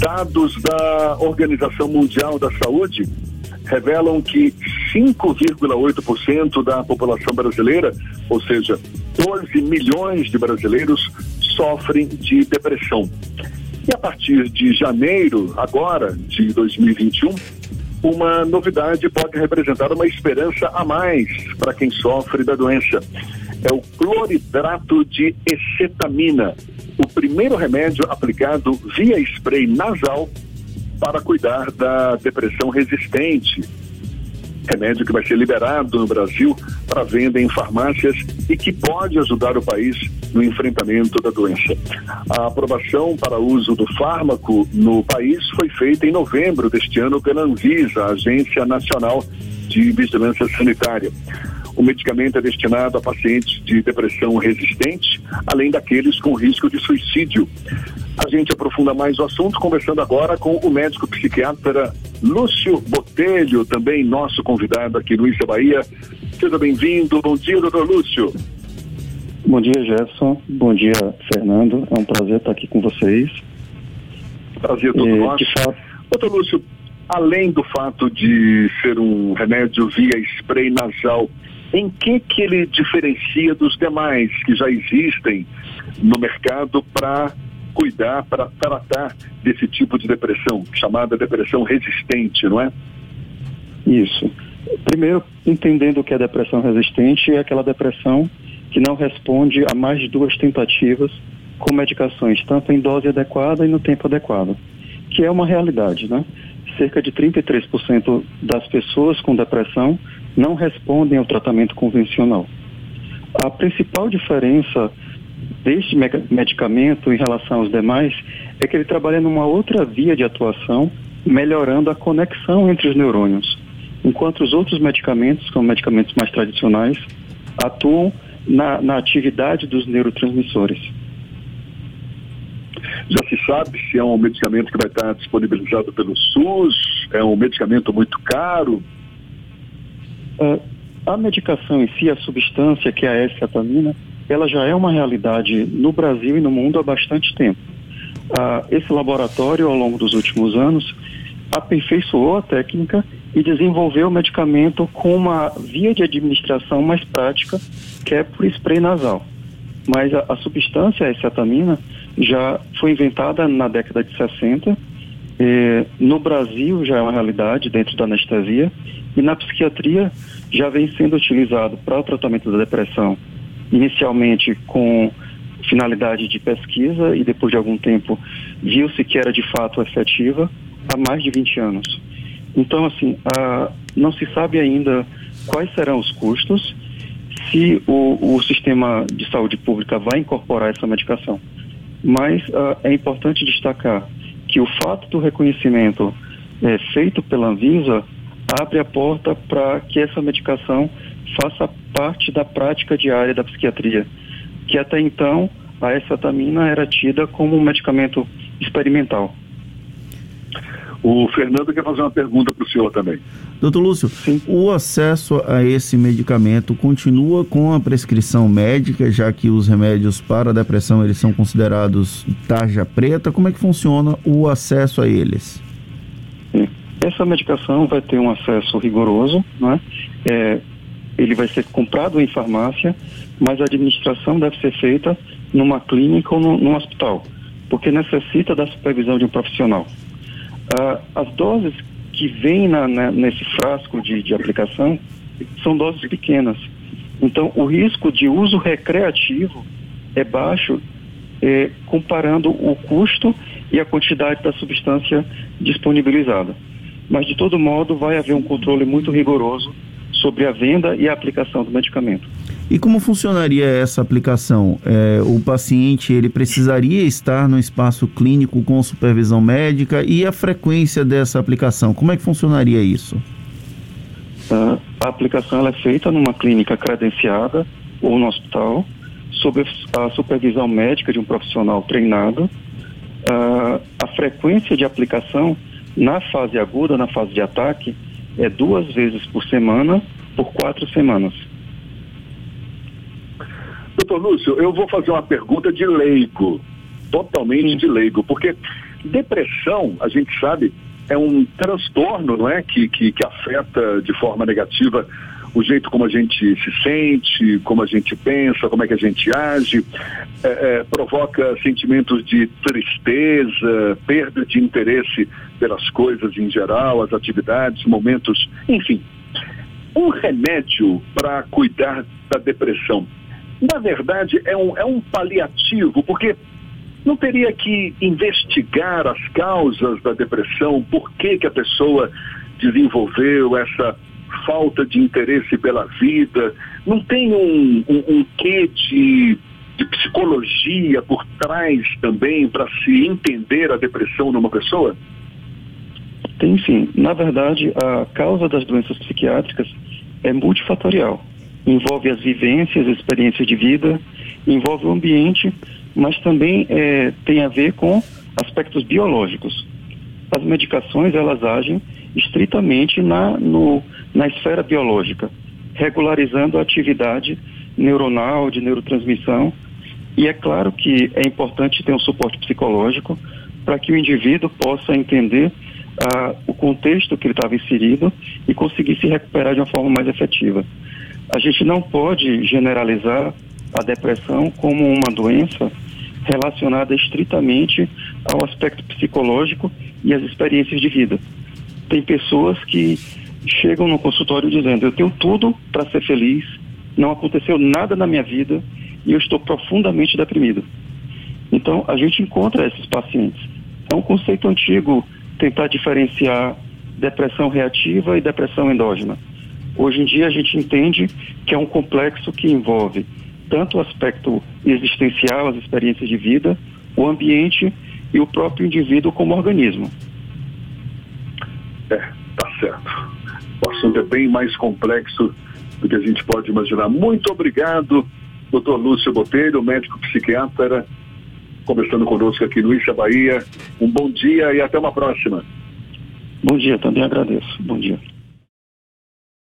Dados da Organização Mundial da Saúde revelam que 5,8% da população brasileira, ou seja, 12 milhões de brasileiros, sofrem de depressão. E a partir de janeiro, agora, de 2021, uma novidade pode representar uma esperança a mais para quem sofre da doença. É o cloridrato de ecetamina, o primeiro remédio aplicado via spray nasal para cuidar da depressão resistente. Remédio que vai ser liberado no Brasil para venda em farmácias e que pode ajudar o país no enfrentamento da doença. A aprovação para uso do fármaco no país foi feita em novembro deste ano pela Anvisa, a Agência Nacional de Vigilância Sanitária. O medicamento é destinado a pacientes de depressão resistente, além daqueles com risco de suicídio. A gente aprofunda mais o assunto conversando agora com o médico psiquiatra Lúcio Botelho, também nosso convidado aqui no Isa Bahia. Seja bem-vindo. Bom dia, doutor Lúcio. Bom dia, Gerson. Bom dia, Fernando. É um prazer estar aqui com vocês. Prazer todo é, nosso. Fato... Doutor Lúcio, além do fato de ser um remédio via spray nasal, em que que ele diferencia dos demais que já existem no mercado para cuidar, para tratar desse tipo de depressão, chamada depressão resistente, não é? Isso. Primeiro, entendendo que é depressão resistente, é aquela depressão que não responde a mais de duas tentativas com medicações, tanto em dose adequada e no tempo adequado, que é uma realidade, né? Cerca de 33% das pessoas com depressão não respondem ao tratamento convencional. A principal diferença deste medicamento em relação aos demais é que ele trabalha numa outra via de atuação, melhorando a conexão entre os neurônios, enquanto os outros medicamentos, como medicamentos mais tradicionais, atuam na, na atividade dos neurotransmissores. Já se sabe se é um medicamento que vai estar disponibilizado pelo SUS? É um medicamento muito caro? Uh, a medicação em si, a substância que é a S-ketamina, ela já é uma realidade no Brasil e no mundo há bastante tempo. Uh, esse laboratório, ao longo dos últimos anos, aperfeiçoou a técnica e desenvolveu o medicamento com uma via de administração mais prática, que é por spray nasal. Mas a, a substância, a acetamina, já foi inventada na década de 60. Eh, no Brasil já é uma realidade dentro da anestesia e na psiquiatria já vem sendo utilizado para o tratamento da depressão inicialmente com finalidade de pesquisa e depois de algum tempo viu-se que era de fato efetiva há mais de 20 anos. Então, assim, a, não se sabe ainda quais serão os custos se o, o sistema de saúde pública vai incorporar essa medicação. Mas uh, é importante destacar que o fato do reconhecimento é, feito pela Anvisa abre a porta para que essa medicação faça parte da prática diária da psiquiatria, que até então a esfatamina era tida como um medicamento experimental. O Fernando quer fazer uma pergunta para o senhor também. Doutor Lúcio, Sim. o acesso a esse medicamento continua com a prescrição médica, já que os remédios para a depressão eles são considerados tarja preta. Como é que funciona o acesso a eles? Essa medicação vai ter um acesso rigoroso, né? É, ele vai ser comprado em farmácia, mas a administração deve ser feita numa clínica ou no, num hospital, porque necessita da supervisão de um profissional. Ah, as doses que vêm na, na, nesse frasco de, de aplicação são doses pequenas. Então, o risco de uso recreativo é baixo, é, comparando o custo e a quantidade da substância disponibilizada. Mas, de todo modo, vai haver um controle muito rigoroso sobre a venda e a aplicação do medicamento. E como funcionaria essa aplicação? É, o paciente ele precisaria estar no espaço clínico com supervisão médica e a frequência dessa aplicação? Como é que funcionaria isso? A aplicação é feita numa clínica credenciada ou no hospital, sob a supervisão médica de um profissional treinado. Uh, a frequência de aplicação na fase aguda, na fase de ataque, é duas vezes por semana, por quatro semanas. Doutor Lúcio, eu vou fazer uma pergunta de leigo. totalmente de leigo, porque depressão, a gente sabe, é um transtorno, não é, que, que, que afeta de forma negativa o jeito como a gente se sente, como a gente pensa, como é que a gente age, é, é, provoca sentimentos de tristeza, perda de interesse pelas coisas em geral, as atividades, momentos, enfim. Um remédio para cuidar da depressão, na verdade, é um, é um paliativo, porque não teria que investigar as causas da depressão, por que, que a pessoa desenvolveu essa falta de interesse pela vida, não tem um, um, um quê de, de psicologia por trás também para se entender a depressão numa pessoa? Tem sim. Na verdade, a causa das doenças psiquiátricas é multifatorial. Envolve as vivências, as experiências de vida, envolve o ambiente, mas também é, tem a ver com aspectos biológicos. As medicações, elas agem estritamente na, no, na esfera biológica, regularizando a atividade neuronal, de neurotransmissão. E é claro que é importante ter um suporte psicológico para que o indivíduo possa entender ah, o contexto que ele estava inserido e conseguir se recuperar de uma forma mais efetiva. A gente não pode generalizar a depressão como uma doença relacionada estritamente ao aspecto psicológico e às experiências de vida. Tem pessoas que chegam no consultório dizendo: Eu tenho tudo para ser feliz, não aconteceu nada na minha vida e eu estou profundamente deprimido. Então, a gente encontra esses pacientes. É um conceito antigo tentar diferenciar depressão reativa e depressão endógena. Hoje em dia, a gente entende que é um complexo que envolve tanto o aspecto existencial, as experiências de vida, o ambiente e o próprio indivíduo como organismo. É, tá certo. O assunto é bem mais complexo do que a gente pode imaginar. Muito obrigado, doutor Lúcio Botelho, médico psiquiatra, conversando conosco aqui no Issa Bahia. Um bom dia e até uma próxima. Bom dia, também agradeço. Bom dia.